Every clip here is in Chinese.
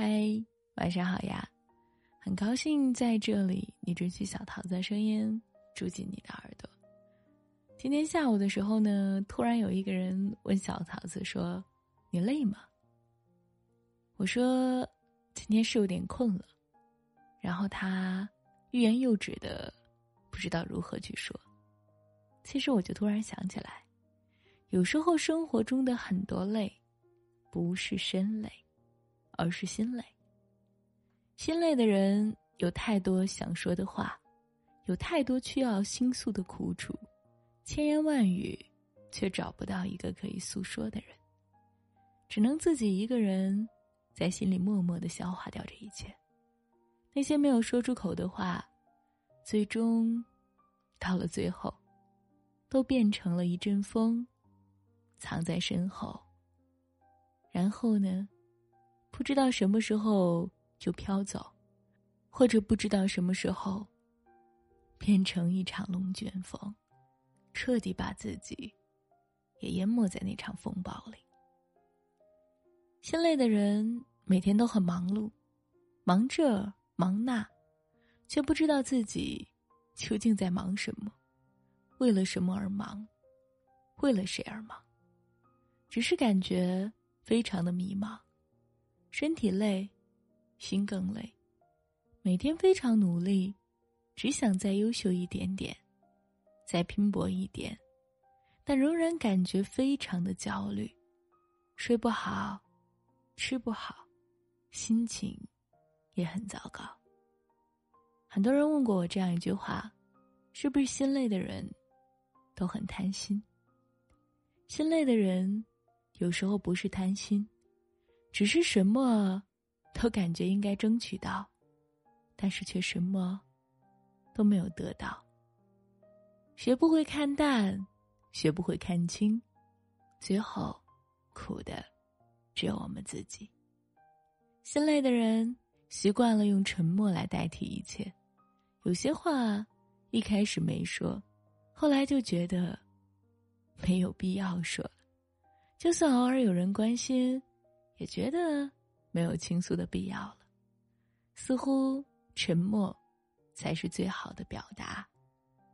嗨，晚上好呀！很高兴在这里，你准许小桃子的声音住进你的耳朵。今天下午的时候呢，突然有一个人问小桃子说：“你累吗？”我说：“今天是有点困了。”然后他欲言又止的，不知道如何去说。其实我就突然想起来，有时候生活中的很多累，不是身累。而是心累。心累的人有太多想说的话，有太多需要倾诉的苦楚，千言万语，却找不到一个可以诉说的人，只能自己一个人在心里默默的消化掉这一切。那些没有说出口的话，最终到了最后，都变成了一阵风，藏在身后。然后呢？不知道什么时候就飘走，或者不知道什么时候变成一场龙卷风，彻底把自己也淹没在那场风暴里。心累的人每天都很忙碌，忙这忙那，却不知道自己究竟在忙什么，为了什么而忙，为了谁而忙，只是感觉非常的迷茫。身体累，心更累，每天非常努力，只想再优秀一点点，再拼搏一点，但仍然感觉非常的焦虑，睡不好，吃不好，心情也很糟糕。很多人问过我这样一句话：是不是心累的人都很贪心？心累的人有时候不是贪心。只是什么，都感觉应该争取到，但是却什么都没有得到。学不会看淡，学不会看清，最后苦的只有我们自己。心累的人习惯了用沉默来代替一切，有些话一开始没说，后来就觉得没有必要说了。就算偶尔有人关心。也觉得没有倾诉的必要了，似乎沉默才是最好的表达。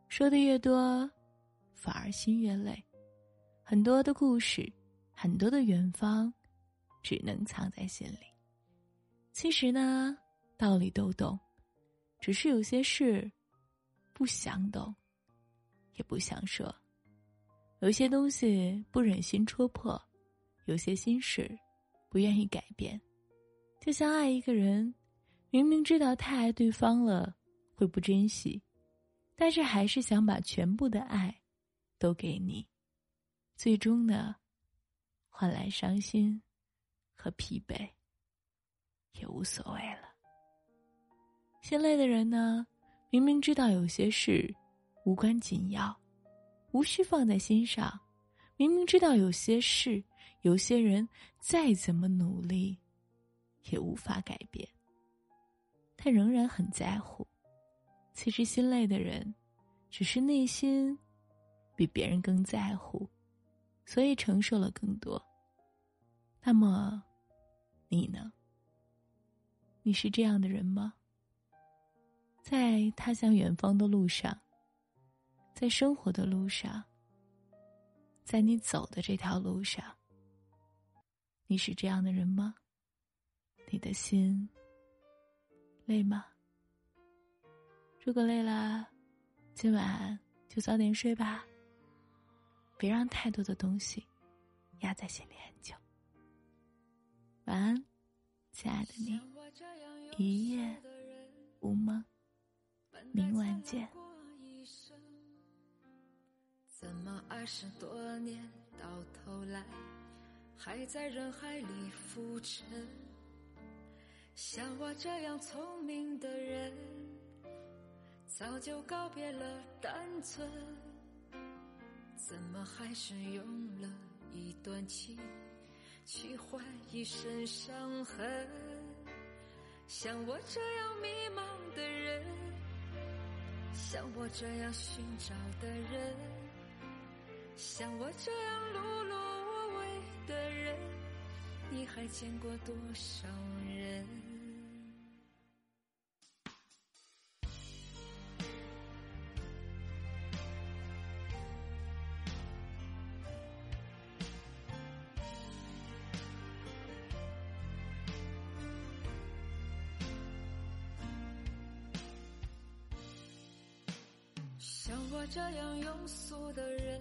说的越多，反而心越累。很多的故事，很多的远方，只能藏在心里。其实呢，道理都懂，只是有些事不想懂，也不想说。有些东西不忍心戳破，有些心事。不愿意改变，就像爱一个人，明明知道太爱对方了会不珍惜，但是还是想把全部的爱都给你，最终呢，换来伤心和疲惫，也无所谓了。心累的人呢，明明知道有些事无关紧要，无需放在心上，明明知道有些事。有些人再怎么努力，也无法改变。他仍然很在乎。其实心累的人，只是内心比别人更在乎，所以承受了更多。那么，你呢？你是这样的人吗？在他向远方的路上，在生活的路上，在你走的这条路上。你是这样的人吗？你的心累吗？如果累了，今晚就早点睡吧。别让太多的东西压在心里很久。晚安，亲爱的你，一夜无梦，明晚见。么二十多年到头来？还在人海里浮沉，像我这样聪明的人，早就告别了单纯，怎么还是用了一段情去换一身伤痕？像我这样迷茫的人，像我这样寻找的人，像我这样碌碌无为。的人，你还见过多少人？像我这样庸俗的人，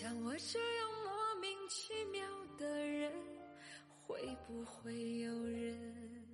像我这样莫名其妙的人，会不会有人？